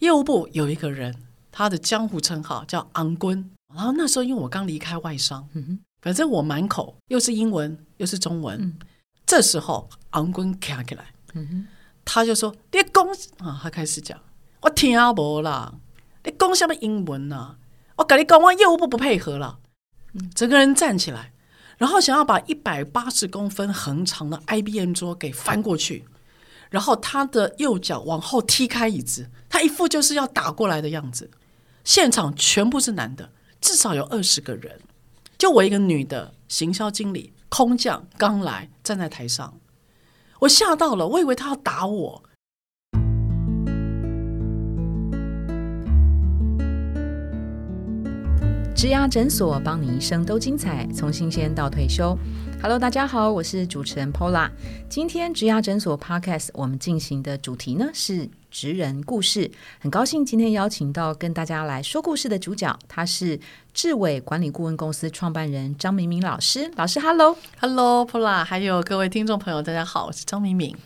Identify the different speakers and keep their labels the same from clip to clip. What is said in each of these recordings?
Speaker 1: 业务部有一个人，他的江湖称号叫昂 quân。然后那时候因为我刚离开外商，反正我满口又是英文又是中文。这时候昂 quân 卡起来，他就说：“你讲啊！”他开始讲：“我听无啦，你讲什么英文呐？我跟你讲，我业务部不配合了。”整个人站起来，然后想要把一百八十公分横长的 IBM 桌给翻过去，然后他的右脚往后踢开椅子，他一副就是要打过来的样子。现场全部是男的，至少有二十个人，就我一个女的行销经理，空降刚来，站在台上，我吓到了，我以为他要打我。
Speaker 2: 植牙诊所，帮你一生都精彩，从新鲜到退休。Hello，大家好，我是主持人 Pola。今天植牙诊所 Podcast 我们进行的主题呢是职人故事。很高兴今天邀请到跟大家来说故事的主角，他是智伟管理顾问公司创办人张明明老师。老师
Speaker 1: ，Hello，Hello，Pola，还有各位听众朋友，大家好，我是张明明。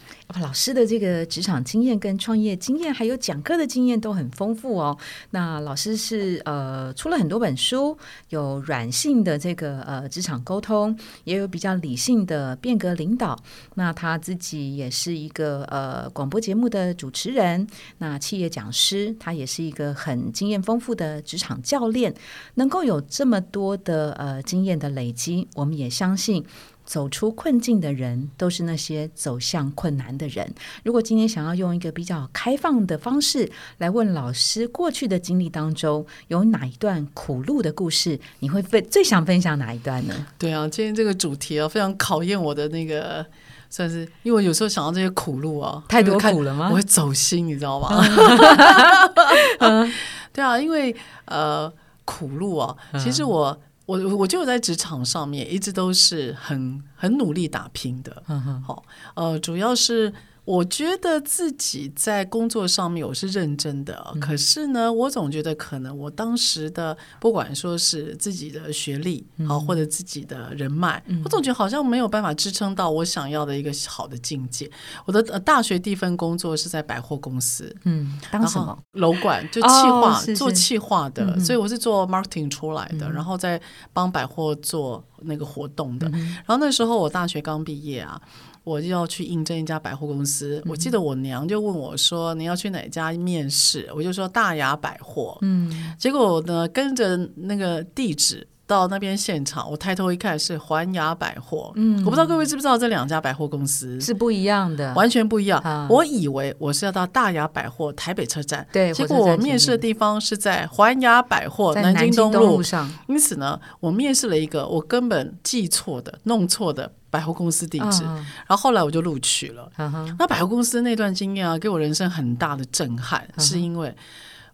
Speaker 2: 老师的这个职场经验、跟创业经验，还有讲课的经验都很丰富哦。那老师是呃出了很多本书，有软性的这个呃职场沟通，也有比较理性的变革领导。那他自己也是一个呃广播节目的主持人，那企业讲师，他也是一个很经验丰富的职场教练。能够有这么多的呃经验的累积，我们也相信。走出困境的人，都是那些走向困难的人。如果今天想要用一个比较开放的方式来问老师，过去的经历当中有哪一段苦路的故事，你会分最想分享哪一段呢？
Speaker 1: 对啊，今天这个主题啊，非常考验我的那个，算是因为有时候想到这些苦路啊，
Speaker 2: 太多苦了吗？
Speaker 1: 我会走心，你知道吗？对啊，因为呃，苦路啊，其实我。我我就在职场上面一直都是很很努力打拼的，好，呃，主要是。我觉得自己在工作上面我是认真的，可是呢，我总觉得可能我当时的不管说是自己的学历好，或者自己的人脉，我总觉得好像没有办法支撑到我想要的一个好的境界。我的大学第一份工作是在百货公司，
Speaker 2: 嗯，当什么
Speaker 1: 楼管就企划做企划的，所以我是做 marketing 出来的，然后再帮百货做那个活动的。然后那时候我大学刚毕业啊。我就要去应征一家百货公司，我记得我娘就问我说：“你要去哪家面试？”我就说：“大雅百货。”嗯，结果呢，跟着那个地址到那边现场，我抬头一看是环雅百货。嗯，我不知道各位知不知道这两家百货公司
Speaker 2: 是不一样的，
Speaker 1: 完全不一样。我以为我是要到大雅百货台北车站，
Speaker 2: 对，
Speaker 1: 结果我面试的地方是在环雅百货南京东路上。因此呢，我面试了一个我根本记错的、弄错的。百货公司地址，然后后来我就录取了。那百货公司那段经验啊，给我人生很大的震撼，是因为。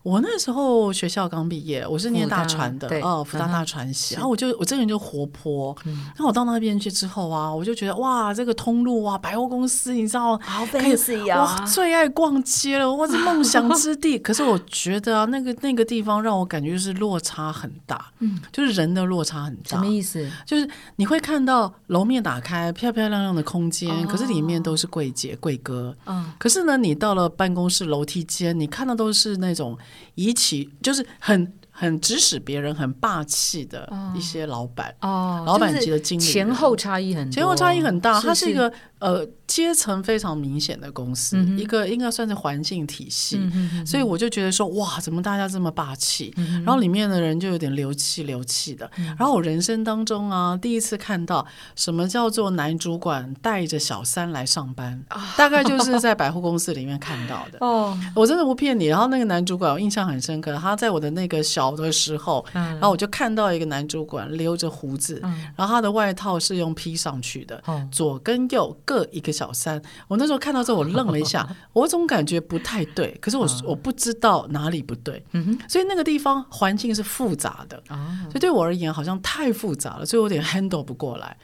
Speaker 1: 我那时候学校刚毕业，我是念大传的，哦，福大大传系。然后我就我这个人就活泼，然后我到那边去之后啊，我就觉得哇，这个通路啊，百货公司，你知道，
Speaker 2: 好 fancy 啊，
Speaker 1: 最爱逛街了，我是梦想之地。可是我觉得啊，那个那个地方让我感觉就是落差很大，嗯，就是人的落差很大。
Speaker 2: 什么意思？
Speaker 1: 就是你会看到楼面打开，漂漂亮亮的空间，可是里面都是柜姐柜哥，嗯，可是呢，你到了办公室楼梯间，你看到都是那种。一起就是很很指使别人、很霸气的一些老板哦，老板级的经理，
Speaker 2: 前后差异很
Speaker 1: 前后差异很大，他是一个呃。阶层非常明显的公司，一个应该算是环境体系，所以我就觉得说，哇，怎么大家这么霸气？然后里面的人就有点流气流气的。然后我人生当中啊，第一次看到什么叫做男主管带着小三来上班，大概就是在百货公司里面看到的。哦，我真的不骗你。然后那个男主管我印象很深刻，他在我的那个小的时候，然后我就看到一个男主管留着胡子，然后他的外套是用披上去的，左跟右各一个。小三，我那时候看到之后，我愣了一下，我总感觉不太对，可是我我不知道哪里不对，所以那个地方环境是复杂的，所以对我而言好像太复杂了，所以我有点 handle 不过来，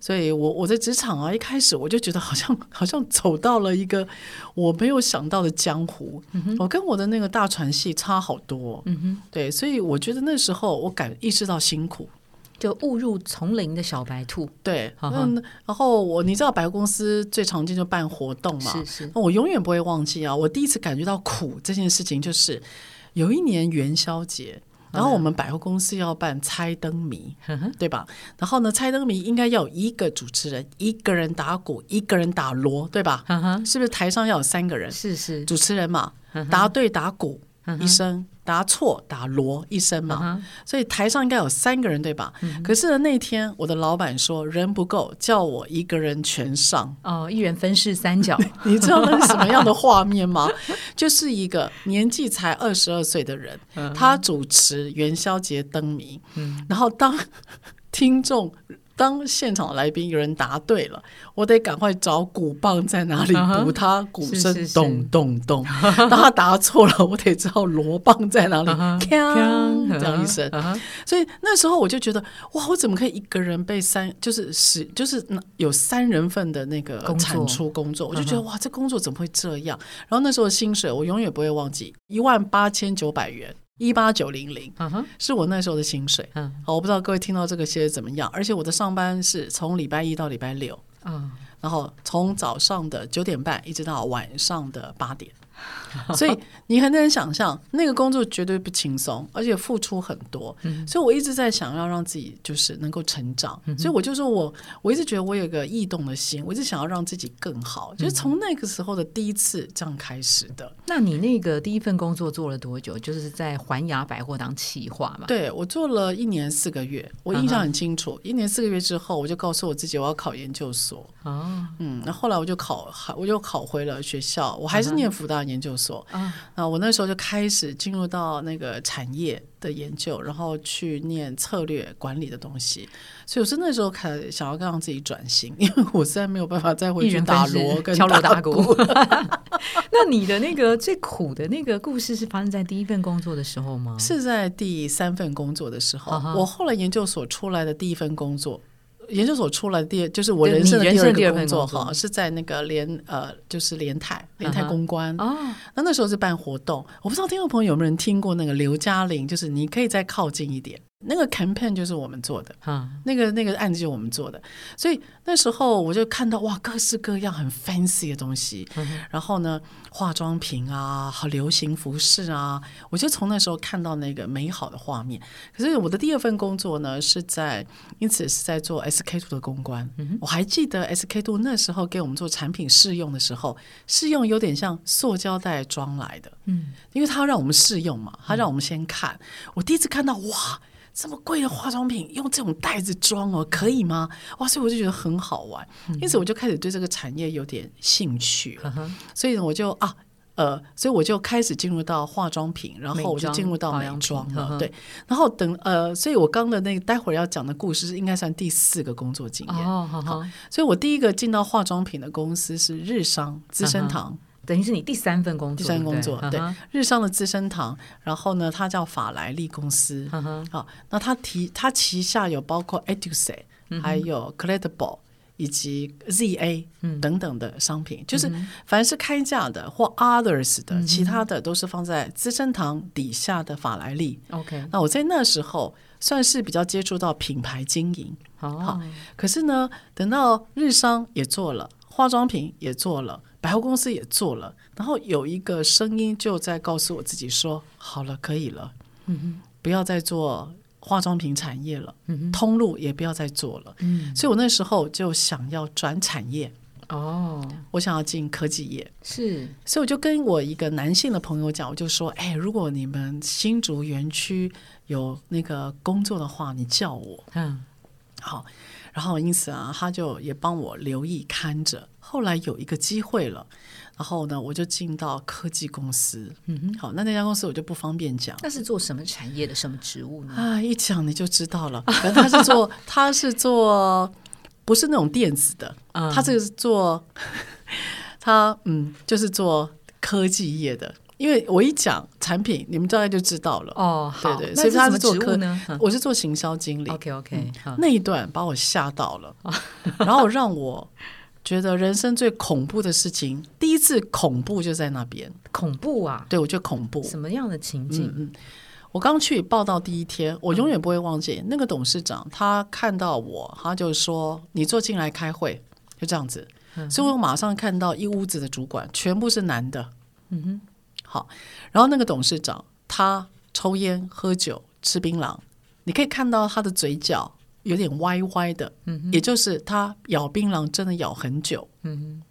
Speaker 1: 所以我我在职场啊，一开始我就觉得好像 好像走到了一个我没有想到的江湖，我跟我的那个大船系差好多，对，所以我觉得那时候我感意识到辛苦。
Speaker 2: 就误入丛林的小白兔。
Speaker 1: 对，
Speaker 2: 哈哈
Speaker 1: 嗯，然后我你知道百货公司最常见就办活动嘛，
Speaker 2: 是是，
Speaker 1: 那我永远不会忘记啊！我第一次感觉到苦这件事情，就是有一年元宵节，然后我们百货公司要办猜灯谜，对吧？然后呢，猜灯谜应该要有一个主持人，一个人打鼓，一个人打锣，对吧？是不是台上要有三个人？
Speaker 2: 是是，
Speaker 1: 主持人嘛，答对打鼓一声，答错打锣一声嘛。所以台上应该有三个人，对吧？可是呢，那天我的老板说人不够，叫我一个人全上。
Speaker 2: 哦，一人分饰三角。
Speaker 1: 你知道那是什么样的画面吗？就是一个年纪才二十二岁的人，他主持元宵节灯谜，然后当 听众。当现场来宾有人答对了，我得赶快找鼓棒在哪里补他鼓声咚咚咚。当他答错了，我得知道锣棒在哪里，锵这样一声。所以那时候我就觉得，哇，我怎么可以一个人被三，就是十，就是那有三人份的那个产出工作，我就觉得哇，这工作怎么会这样？然后那时候的薪水我永远不会忘记，一万八千九百元，一八九零零
Speaker 2: 嗯哼，
Speaker 1: 是我那时候的薪水。
Speaker 2: 嗯。
Speaker 1: 好，我不知道各位听到这个些怎么样，而且我的上班是从礼拜一到礼拜六，
Speaker 2: 嗯，
Speaker 1: 然后从早上的九点半一直到晚上的八点，所以你很难想象那个工作绝对不轻松，而且付出很多。所以我一直在想要让自己就是能够成长，所以我就说我我一直觉得我有个异动的心，我一直想要让自己更好，就是从那个时候的第一次这样开始的。
Speaker 2: 那你那个第一份工作做了多久？就是在环亚百货当企划嘛？
Speaker 1: 对我做了一年四个月，我印象很清楚。一年四个月之后，我就告诉我自己我要考研究所。
Speaker 2: 哦，
Speaker 1: 嗯，那后来我就考，我就考回了学校，我还是念福大研究所。
Speaker 2: 啊，
Speaker 1: 那我那时候就开始进入到那个产业的研究，然后去念策略管理的东西。所以我是那时候开始想要让自己转型，因为 我实在没有办法再回去打锣跟
Speaker 2: 敲锣打
Speaker 1: 鼓。
Speaker 2: 那你的那个最苦的那个故事是发生在第一份工作的时候吗？
Speaker 1: 是在第三份工作的时候我后来研究所出来的第一份工作。研究所出来的第二就是我人生的
Speaker 2: 第二
Speaker 1: 个工作哈，是在那个联呃，就是联泰联泰公关。
Speaker 2: 哦，
Speaker 1: 那那时候是办活动，我不知道听众朋友有没有人听过那个刘嘉玲，就是你可以再靠近一点，那个 campaign 就是我们做的，
Speaker 2: 哈，
Speaker 1: 那个那个案子就是我们做的，所以那时候我就看到哇，各式各样很 fancy 的东西，然后呢，化妆品啊，好流行服饰啊，我就从那时候看到那个美好的画面。可是我的第二份工作呢，是在因此是在做 SK two 的公关，我还记得 SK two 那时候给我们做产品试用的时候，试用有点像塑胶袋装来的，
Speaker 2: 嗯，
Speaker 1: 因为他要让我们试用嘛，他让我们先看。我第一次看到哇，这么贵的化妆品用这种袋子装哦，可以吗？哇，所以我就觉得很好玩，因此我就开始对这个产业有点兴趣所以呢，我就啊。呃，所以我就开始进入到化妆品，然后我就进入到美妆了。
Speaker 2: 呵呵
Speaker 1: 对，然后等呃，所以我刚的那个待会儿要讲的故事，应该算第四个工作经验。
Speaker 2: 好，
Speaker 1: 所以我第一个进到化妆品的公司是日商资生堂，
Speaker 2: 等于是你第三份工作，
Speaker 1: 第三份工作对日商的资生堂，然后呢，它叫法莱利公司。好，那它提它旗下有包括 Educe，、还有 Credible 以及 ZA 等等的商品，就是凡是开价的或 Others 的，其他的都是放在资生堂底下的法莱利。
Speaker 2: ，OK，
Speaker 1: 那我在那时候算是比较接触到品牌经营，
Speaker 2: 好，
Speaker 1: 可是呢，等到日商也做了，化妆品也做了，百货公司也做了，然后有一个声音就在告诉我自己说：“好了，可以了，不要再做化妆品产业了，通路也不要再做了。嗯所以我那时候就想要转产业，
Speaker 2: 哦，
Speaker 1: 我想要进科技业。
Speaker 2: 是，
Speaker 1: 所以我就跟我一个男性的朋友讲，我就说：“哎，如果你们新竹园区有那个工作的话，你叫我。”
Speaker 2: 嗯，
Speaker 1: 好，然后因此啊，他就也帮我留意看着。后来有一个机会了，然后呢，我就进到科技公司。嗯哼，好，那那家公司我就不方便讲
Speaker 2: 那是做什么产业的什么职务呢？
Speaker 1: 啊，一讲你就知道了。反正他是做，他是做，不是那种电子的，
Speaker 2: 嗯
Speaker 1: 他这个是做，他嗯，就是做科技业的。因为我一讲产品，你们大概就知道了。
Speaker 2: 哦，好，
Speaker 1: 对对所以他是做科
Speaker 2: 呢
Speaker 1: 我是做行销经理。
Speaker 2: ？OK OK，
Speaker 1: 那一段把我吓到了，然后让我觉得人生最恐怖的事情，第一次恐怖就在那边。
Speaker 2: 恐怖啊，
Speaker 1: 对我觉得恐怖。
Speaker 2: 什么样的情景？
Speaker 1: 嗯嗯，我刚去报道第一天，我永远不会忘记那个董事长，他看到我，他就说：“你坐进来开会。”就这样子，所以我马上看到一屋子的主管全部是男的。嗯哼，好，然后那个董事长他抽烟、喝酒、吃槟榔，你可以看到他的嘴角有点歪歪的，嗯，也就是他咬槟榔真的咬很久。嗯哼，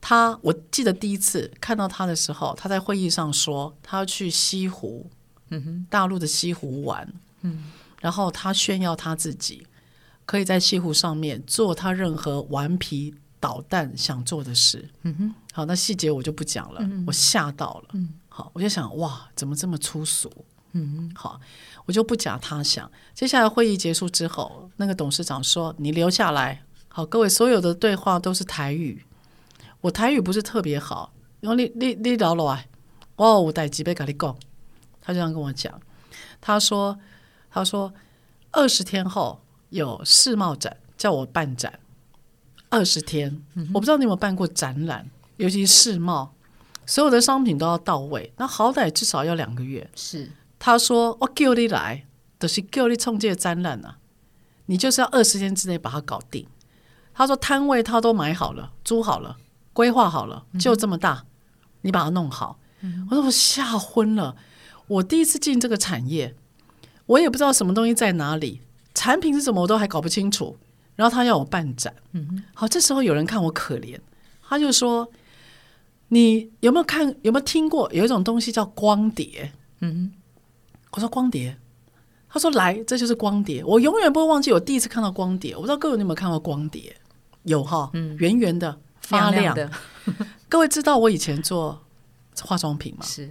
Speaker 1: 他我记得第一次看到他的时候，他在会议上说他要去西湖，嗯哼，大陆的西湖玩，嗯，然后他炫耀他自己。可以在西湖上面做他任何顽皮捣蛋想做的事。嗯哼，好，那细节我就不讲了。我吓到了。嗯，好，我就想，哇，怎么这么粗俗？嗯，好，我就不假他想。接下来会议结束之后，那个董事长说：“你留下来。”好，各位，所有的对话都是台语。我台语不是特别好，然后你你你聊了啊，哦，我带几杯咖喱贡。他就这样跟我讲。他说：“他说二十天后。”有世贸展叫我办展二十天，我不知道你有没有办过展览，尤其世贸，所有的商品都要到位，那好歹至少要两个月。
Speaker 2: 是
Speaker 1: 他说我叫你来，都是叫你冲这个展览啊，你就是要二十天之内把它搞定。他说摊位他都买好了，租好了，规划好了，就这么大，你把它弄好。我说我吓昏了，我第一次进这个产业，我也不知道什么东西在哪里。产品是什么我都还搞不清楚，然后他要我办展，嗯，好，这时候有人看我可怜，他就说：“你有没有看有没有听过有一种东西叫光碟？”嗯，我说光碟，他说来，这就是光碟，我永远不会忘记我第一次看到光碟。我不知道各位有没有看过光碟？有哈，嗯，圆圆的发亮
Speaker 2: 的。
Speaker 1: 各位知道我以前做化妆品吗？
Speaker 2: 是，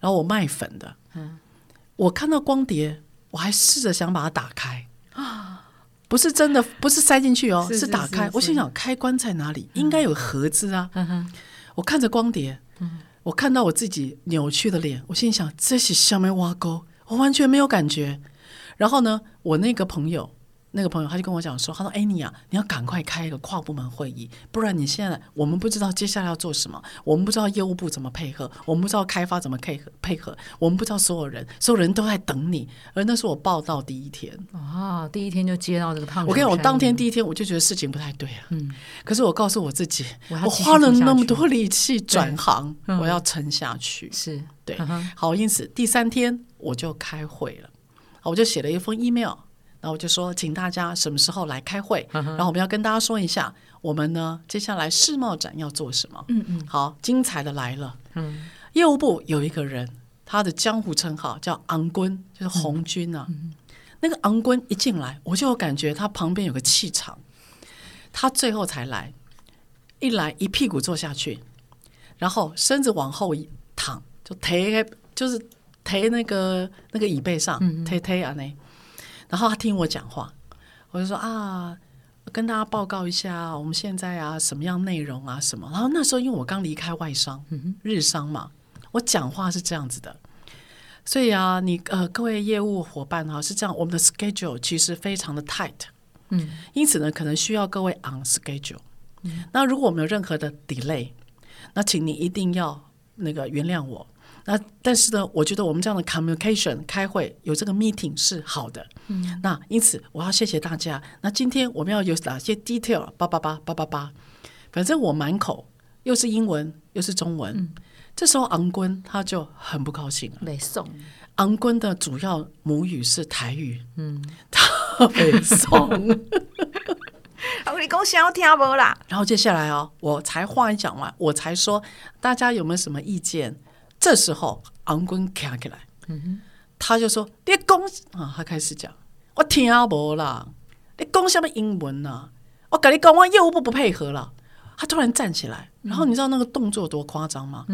Speaker 1: 然后我卖粉的，嗯，我看到光碟，我还试着想把它打开。不是真的，不是塞进去哦，是打开。我心想，开关在哪里？应该有盒子啊。我看着光碟，我看到我自己扭曲的脸，我心想，这是下面挖沟，我完全没有感觉。然后呢，我那个朋友。那个朋友他就跟我讲说，他说：“哎，你啊，你要赶快开一个跨部门会议，不然你现在我们不知道接下来要做什么，我们不知道业务部怎么配合，我们不知道开发怎么配合配合，我们不知道所有人，所有人都在等你。而那是我报道第一天
Speaker 2: 啊，第一天就接到这个胖。
Speaker 1: 我跟你讲，我当天第一天我就觉得事情不太对了。嗯，可是我告诉我自己，我花了那么多力气转行，我要撑下去。
Speaker 2: 是
Speaker 1: 对，好，因此第三天我就开会了，我就写了一封 email。然后我就说，请大家什么时候来开会？然后我们要跟大家说一下，我们呢接下来世贸展要做什么？嗯嗯，好，精彩的来了。嗯，业务部有一个人，他的江湖称号叫昂 quân，就是红军啊。那个昂 quân 一进来，我就感觉他旁边有个气场。他最后才来，一来一屁股坐下去，然后身子往后一躺，就抬就是推那个那个椅背上，推推啊那。然后他听我讲话，我就说啊，跟大家报告一下我们现在啊什么样内容啊什么。然后那时候因为我刚离开外商，日商嘛，我讲话是这样子的。所以啊，你呃各位业务伙伴哈是这样，我们的 schedule 其实非常的 tight，嗯，因此呢可能需要各位 on schedule。那如果我们有任何的 delay，那请你一定要那个原谅我。那但是呢，我觉得我们这样的 communication 开会有这个 meeting 是好的。嗯，那因此我要谢谢大家。那今天我们要有哪些 detail？八八八八八八，反正我满口又是英文又是中文。这时候昂 quân 他就很不高兴了。
Speaker 2: 没送。
Speaker 1: 昂 quân 的主要母语是台语。嗯，他没送。
Speaker 2: 我 你讲想听不啦？
Speaker 1: 然后接下来哦，我才话一讲完，我才说大家有没有什么意见？这时候，昂 quân 站起来，他就说：“你讲啊！”他开始讲：“我听无啦，你讲什么英文啊？我跟你讲，我业务部不配合了。”他突然站起来，然后你知道那个动作多夸张吗？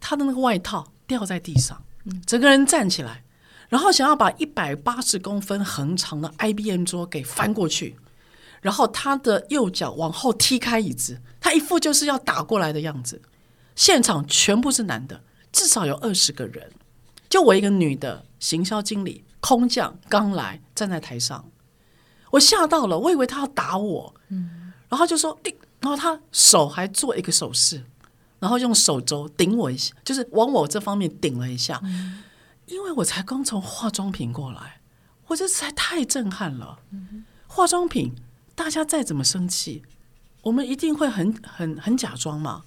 Speaker 1: 他的那个外套掉在地上，整个人站起来，然后想要把一百八十公分横长的 IBM 桌给翻过去，然后他的右脚往后踢开椅子，他一副就是要打过来的样子。现场全部是男的。至少有二十个人，就我一个女的行销经理，空降刚来，站在台上，我吓到了，我以为他要打我，嗯，然后就说，哎，然后他手还做一个手势，然后用手肘顶我一下，就是往我这方面顶了一下，因为我才刚从化妆品过来，我这实在太震撼了。化妆品，大家再怎么生气，我们一定会很很很假装嘛，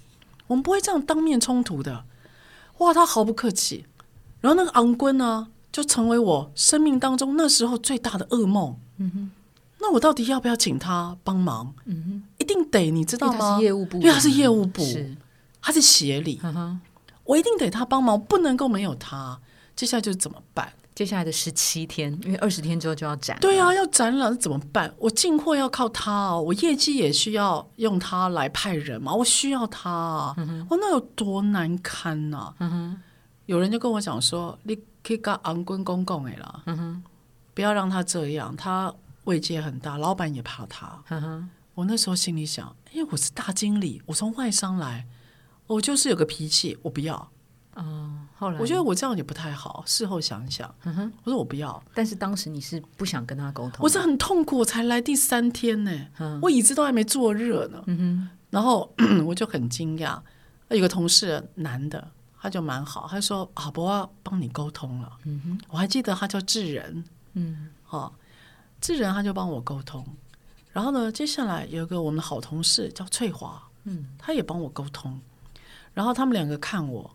Speaker 1: 我们不会这样当面冲突的。哇，他毫不客气，然后那个昂坤呢，就成为我生命当中那时候最大的噩梦。嗯哼，那我到底要不要请他帮忙？嗯哼，一定得，你知道吗？
Speaker 2: 业务部，
Speaker 1: 因为他是业务部，他是协理。嗯我一定得他帮忙，不能够没有他。接下来就是怎么办？
Speaker 2: 接下来的十七天，因为二十天之后就要展。
Speaker 1: 对啊，要展览怎么办？我进货要靠他哦，我业绩也需要用他来派人嘛，我需要他啊！我那有多难堪呐！有人就跟我讲说：“你可以跟昂坤公公哎了，不要让他这样，他位阶很大，老板也怕他。”我那时候心里想：“因为我是大经理，我从外商来，我就是有个脾气，我不要。”
Speaker 2: 哦，后来
Speaker 1: 我觉得我这样也不太好。事后想想，我说我不要。
Speaker 2: 但是当时你是不想跟他沟通，
Speaker 1: 我是很痛苦，我才来第三天呢，嗯我椅子都还没坐热呢。嗯哼然后 我就很惊讶，有个同事男的，他就蛮好，他说：“啊，我要帮你沟通了。”嗯哼我还记得他叫智仁，嗯，哦，智仁他就帮我沟通。然后呢，接下来有个我们的好同事叫翠华，嗯，他也帮我沟通。然后他们两个看我。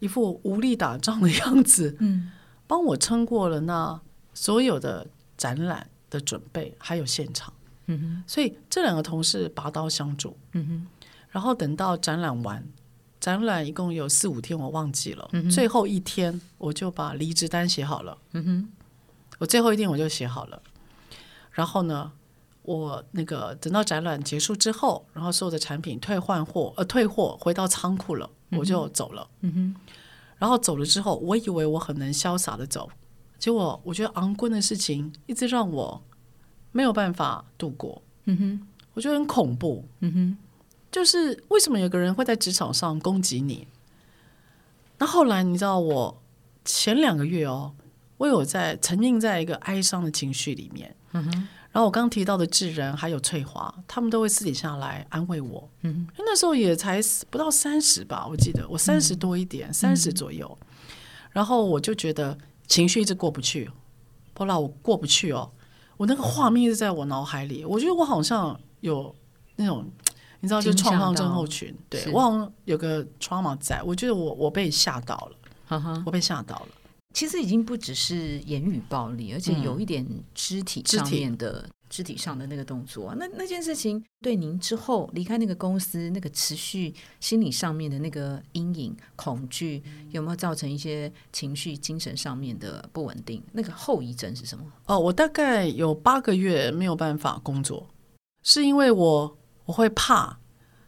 Speaker 1: 一副无力打仗的样子，嗯，帮我撑过了那所有的展览的准备，还有现场，嗯哼，所以这两个同事拔刀相助，嗯哼，然后等到展览完，展览一共有四五天，我忘记了，最后一天我就把离职单写好了，嗯哼，我最后一天我就写好了，然后呢，我那个等到展览结束之后，然后所有的产品退换货，呃，退货回到仓库了。我就走了，嗯哼，然后走了之后，我以为我很能潇洒的走，结果我觉得昂贵的事情一直让我没有办法度过，嗯哼，我觉得很恐怖，嗯哼，就是为什么有个人会在职场上攻击你？那后来你知道，我前两个月哦，我有在沉浸在一个哀伤的情绪里面，嗯哼。然后我刚刚提到的智仁还有翠华，他们都会私底下来安慰我。嗯，那时候也才不到三十吧，我记得我三十多一点，三十左右。然后我就觉得情绪一直过不去，后来我过不去哦，我那个画面一直在我脑海里。我觉得我好像有那种，你知道，就创伤症候群。对我好像有个 trauma 在，我觉得我我被吓到了，我被吓到了。
Speaker 2: 其实已经不只是言语暴力，而且有一点肢体上面的肢体上的那个动作。那那件事情对您之后离开那个公司，那个持续心理上面的那个阴影、恐惧，有没有造成一些情绪、精神上面的不稳定？那个后遗症是什么？
Speaker 1: 哦，我大概有八个月没有办法工作，是因为我我会怕，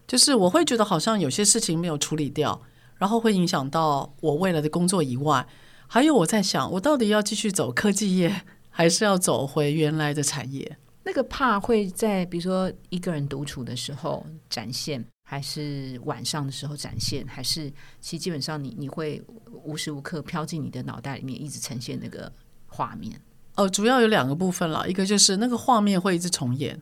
Speaker 1: 就是我会觉得好像有些事情没有处理掉，然后会影响到我未来的工作以外。还有我在想，我到底要继续走科技业，还是要走回原来的产业？
Speaker 2: 那个怕会在比如说一个人独处的时候展现，还是晚上的时候展现，还是其实基本上你你会无时无刻飘进你的脑袋里面，一直呈现那个画面？
Speaker 1: 哦，主要有两个部分了，一个就是那个画面会一直重演，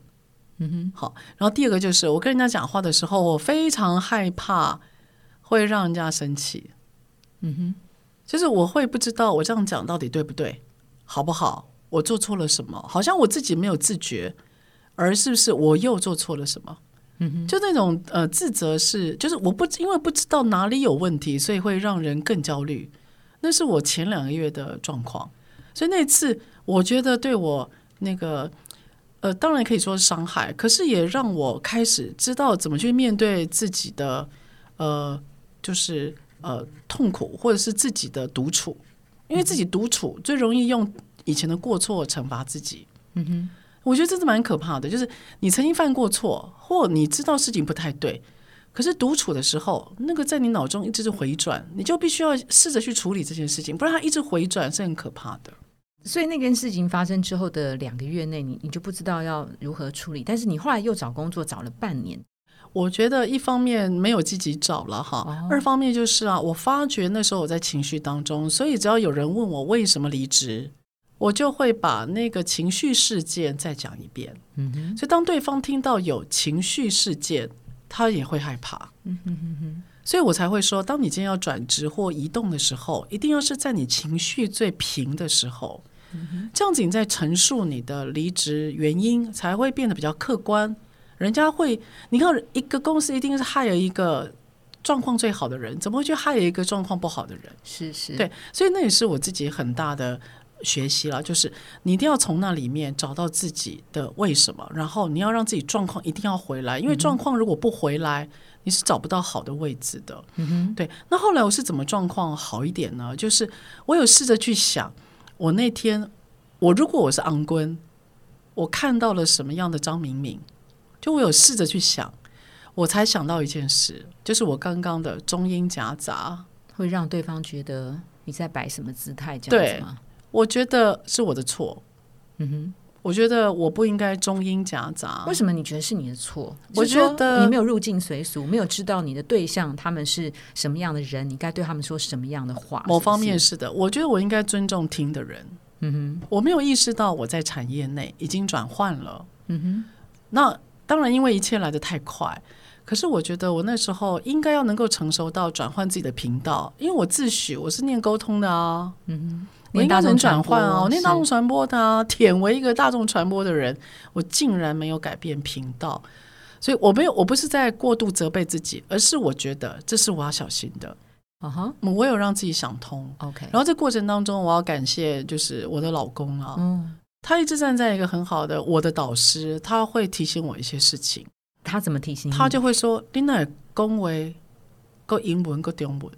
Speaker 1: 嗯哼，好。然后第二个就是我跟人家讲话的时候，我非常害怕会让人家生气，嗯哼。就是我会不知道我这样讲到底对不对，好不好？我做错了什么？好像我自己没有自觉，而是不是我又做错了什么？嗯哼，就那种呃自责是，就是我不因为不知道哪里有问题，所以会让人更焦虑。那是我前两个月的状况，所以那次我觉得对我那个呃，当然可以说是伤害，可是也让我开始知道怎么去面对自己的呃，就是。呃，痛苦或者是自己的独处，因为自己独处最容易用以前的过错惩罚自己。嗯哼，我觉得这是蛮可怕的。就是你曾经犯过错，或你知道事情不太对，可是独处的时候，那个在你脑中一直是回转，你就必须要试着去处理这件事情，不然它一直回转是很可怕的。
Speaker 2: 所以那件事情发生之后的两个月内，你你就不知道要如何处理。但是你后来又找工作，找了半年。
Speaker 1: 我觉得一方面没有积极找了哈，二方面就是啊，我发觉那时候我在情绪当中，所以只要有人问我为什么离职，我就会把那个情绪事件再讲一遍。嗯哼，所以当对方听到有情绪事件，他也会害怕。嗯哼哼哼，所以我才会说，当你今天要转职或移动的时候，一定要是在你情绪最平的时候，这样子你在陈述你的离职原因才会变得比较客观。人家会，你看一个公司一定是 hire 一个状况最好的人，怎么会去 hire 一个状况不好的人？
Speaker 2: 是是，
Speaker 1: 对，所以那也是我自己很大的学习了，就是你一定要从那里面找到自己的为什么，然后你要让自己状况一定要回来，因为状况如果不回来，你是找不到好的位置的。嗯哼，对。那后来我是怎么状况好一点呢？就是我有试着去想，我那天我如果我是昂坤，我看到了什么样的张明敏。就我有试着去想，我才想到一件事，就是我刚刚的中英夹杂
Speaker 2: 会让对方觉得你在摆什么姿态，这样子吗？
Speaker 1: 我觉得是我的错。嗯哼，我觉得我不应该中英夹杂。
Speaker 2: 为什么你觉得是你的错？
Speaker 1: 我觉得
Speaker 2: 你没有入境随俗，没有知道你的对象他们是什么样的人，你该对他们说什么样的话。
Speaker 1: 某方面是的，我觉得我应该尊重听的人。嗯哼，我没有意识到我在产业内已经转换了。嗯哼，那。当然，因为一切来的太快，可是我觉得我那时候应该要能够成熟到转换自己的频道，因为我自诩我是念沟通的啊，嗯，我应该能转换啊，我念大众传播的啊，舔为一个大众传播的人，我竟然没有改变频道，所以我没有，我不是在过度责备自己，而是我觉得这是我要小心的，啊哈，我有让自己想通
Speaker 2: ，OK，
Speaker 1: 然后这过程当中，我要感谢就是我的老公啊，嗯。他一直站在一个很好的我的导师，他会提醒我一些事情。
Speaker 2: 他怎么提醒？
Speaker 1: 他就会说：“你那恭维，够英文，够中文。”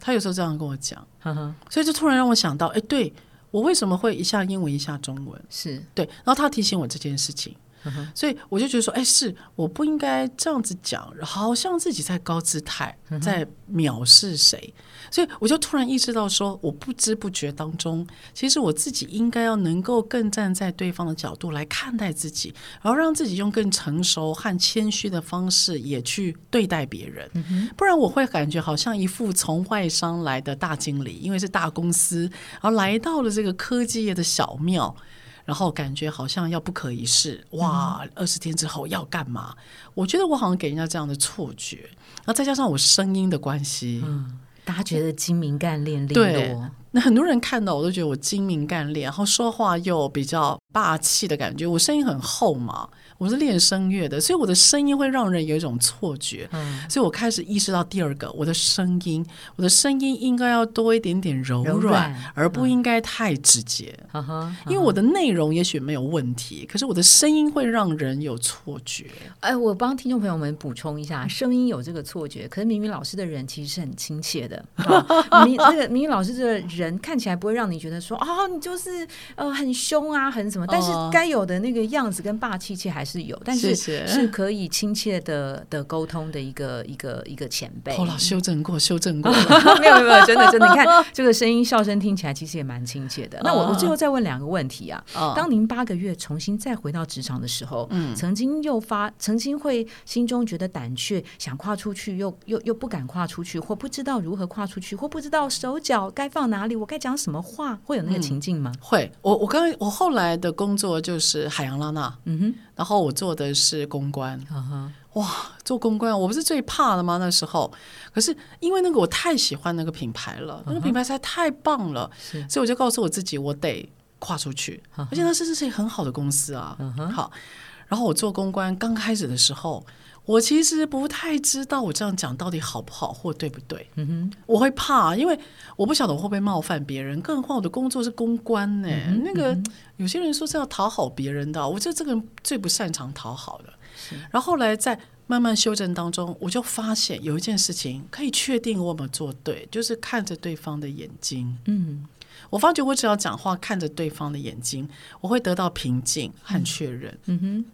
Speaker 1: 他有时候这样跟我讲，所以就突然让我想到，哎，对我为什么会一下英文一下中文？
Speaker 2: 是
Speaker 1: 对，然后他提醒我这件事情。所以我就觉得说，哎，是我不应该这样子讲，好像自己在高姿态，在藐视谁。所以我就突然意识到说，我不知不觉当中，其实我自己应该要能够更站在对方的角度来看待自己，然后让自己用更成熟和谦虚的方式也去对待别人。不然我会感觉好像一副从外商来的大经理，因为是大公司，然后来到了这个科技业的小庙。然后感觉好像要不可一世，哇！二十天之后要干嘛？我觉得我好像给人家这样的错觉，然后再加上我声音的关系，
Speaker 2: 嗯，大家觉得精明干练利落。
Speaker 1: 那很多人看到我都觉得我精明干练，然后说话又比较霸气的感觉，我声音很厚嘛。我是练声乐的，所以我的声音会让人有一种错觉。嗯，所以我开始意识到第二个，我的声音，我的声音应该要多一点点柔软，而不应该太直接。因为我的内容也许没有问题，可是我的声音会让人有错觉。
Speaker 2: 哎，我帮听众朋友们补充一下，声音有这个错觉，可是明明老师的人其实是很亲切的。明那个明明老师这个人看起来不会让你觉得说哦，你就是呃很凶啊，很什么，但是该有的那个样子跟霸气气还是。有，但是是可以亲切的的沟通的一个一个一个前辈。
Speaker 1: 后来修正过，修正过，
Speaker 2: 没有没有，真的真的，你看 这个声音笑声听起来其实也蛮亲切的。那我我最后再问两个问题啊，当您八个月重新再回到职场的时候，嗯，曾经又发，曾经会心中觉得胆怯，想跨出去，又又又不敢跨出去，或不知道如何跨出去，或不知道手脚该放哪里，我该讲什么话，会有那个情境吗？
Speaker 1: 会，我我刚我后来的工作就是海洋拉娜，嗯哼。然后我做的是公关，哇，做公关我不是最怕的吗？那时候，可是因为那个我太喜欢那个品牌了，那个品牌实在太棒了，所以我就告诉我自己，我得跨出去，而且那是是一个很好的公司啊。好，然后我做公关刚开始的时候。我其实不太知道我这样讲到底好不好或对不对，嗯哼，我会怕，因为我不晓得我会不会冒犯别人，更何况我的工作是公关呢。那个有些人说是要讨好别人的，我觉得这个人最不擅长讨好的。然后后来在慢慢修正当中，我就发现有一件事情可以确定我们做对，就是看着对方的眼睛。嗯，我发觉我只要讲话看着对方的眼睛，我会得到平静和确认。嗯哼。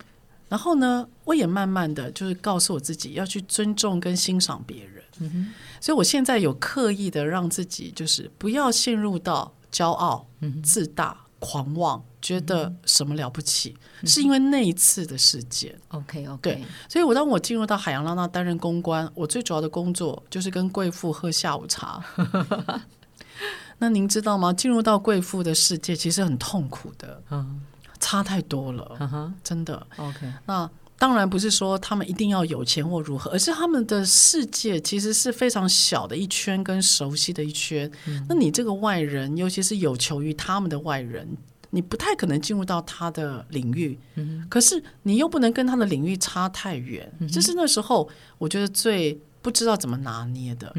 Speaker 1: 然后呢，我也慢慢的就是告诉我自己要去尊重跟欣赏别人，所以我现在有刻意的让自己就是不要陷入到骄傲、自大、狂妄，觉得什么了不起，是因为那一次的事件。
Speaker 2: OK OK，
Speaker 1: 对，所以我当我进入到海洋浪浪担任公关，我最主要的工作就是跟贵妇喝下午茶。那您知道吗？进入到贵妇的世界其实很痛苦的。嗯。差太多了，真的。
Speaker 2: OK，
Speaker 1: 那。当然不是说他们一定要有钱或如何，而是他们的世界其实是非常小的一圈跟熟悉的一圈。那你这个外人，尤其是有求于他们的外人，你不太可能进入到他的领域。可是你又不能跟他的领域差太远，这是那时候我觉得最。不知道怎么拿捏的，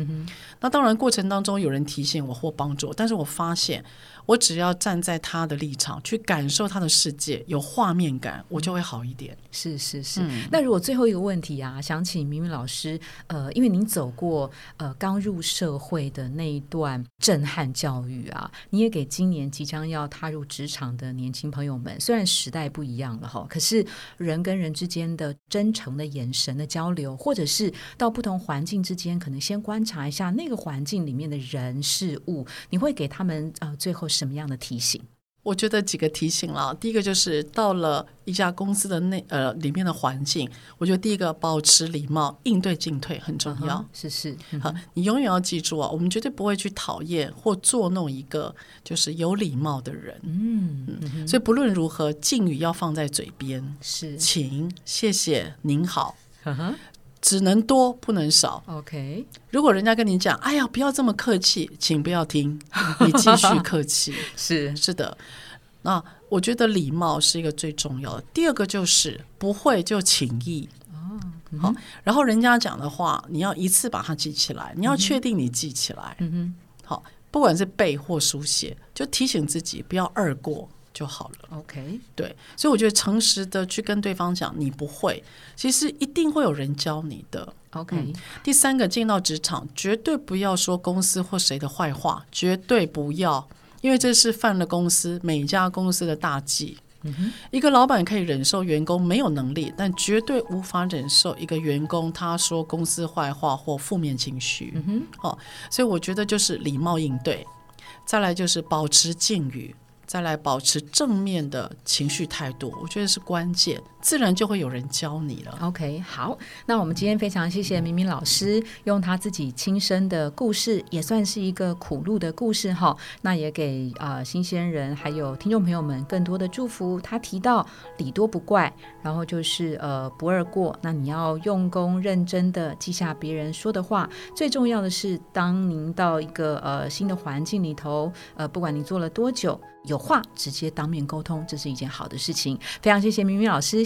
Speaker 1: 那当然过程当中有人提醒我或帮助，但是我发现。我只要站在他的立场去感受他的世界，有画面感，我就会好一点。
Speaker 2: 是是是。那如果最后一个问题啊，想请明明老师，呃，因为您走过呃刚入社会的那一段震撼教育啊，你也给今年即将要踏入职场的年轻朋友们，虽然时代不一样了哈，可是人跟人之间的真诚的眼神的交流，或者是到不同环境之间，可能先观察一下那个环境里面的人事物，你会给他们呃最后。什么样的提醒？
Speaker 1: 我觉得几个提醒了。第一个就是到了一家公司的内呃里面的环境，我觉得第一个保持礼貌，应对进退很重要。
Speaker 2: 是是，
Speaker 1: 好，你永远要记住啊，我们绝对不会去讨厌或作弄一个就是有礼貌的人。嗯，所以不论如何，敬语要放在嘴边，
Speaker 2: 是，
Speaker 1: 请、谢谢、您好。只能多不能少。
Speaker 2: OK，
Speaker 1: 如果人家跟你讲：“哎呀，不要这么客气”，请不要听，你继续客气。
Speaker 2: 是
Speaker 1: 是的，那我觉得礼貌是一个最重要的。第二个就是不会就请意哦。好，然后人家讲的话，你要一次把它记起来，你要确定你记起来。嗯哼，好，不管是背或书写，就提醒自己不要二过。就好了。
Speaker 2: OK，
Speaker 1: 对，所以我觉得诚实的去跟对方讲，你不会，其实一定会有人教你的。
Speaker 2: OK，
Speaker 1: 第三个进到职场，绝对不要说公司或谁的坏话，绝对不要，因为这是犯了公司每家公司的大忌。一个老板可以忍受员工没有能力，但绝对无法忍受一个员工他说公司坏话或负面情绪。嗯哼，哦，所以我觉得就是礼貌应对，再来就是保持敬语。再来保持正面的情绪态度，我觉得是关键，自然就会有人教你了。
Speaker 2: OK，好，那我们今天非常谢谢明明老师，用他自己亲身的故事，也算是一个苦路的故事哈。那也给啊新鲜人还有听众朋友们更多的祝福。他提到礼多不怪，然后就是呃不二过。那你要用功认真的记下别人说的话。最重要的是，当您到一个呃新的环境里头，呃不管你做了多久。有话直接当面沟通，这是一件好的事情。非常谢谢明明老师，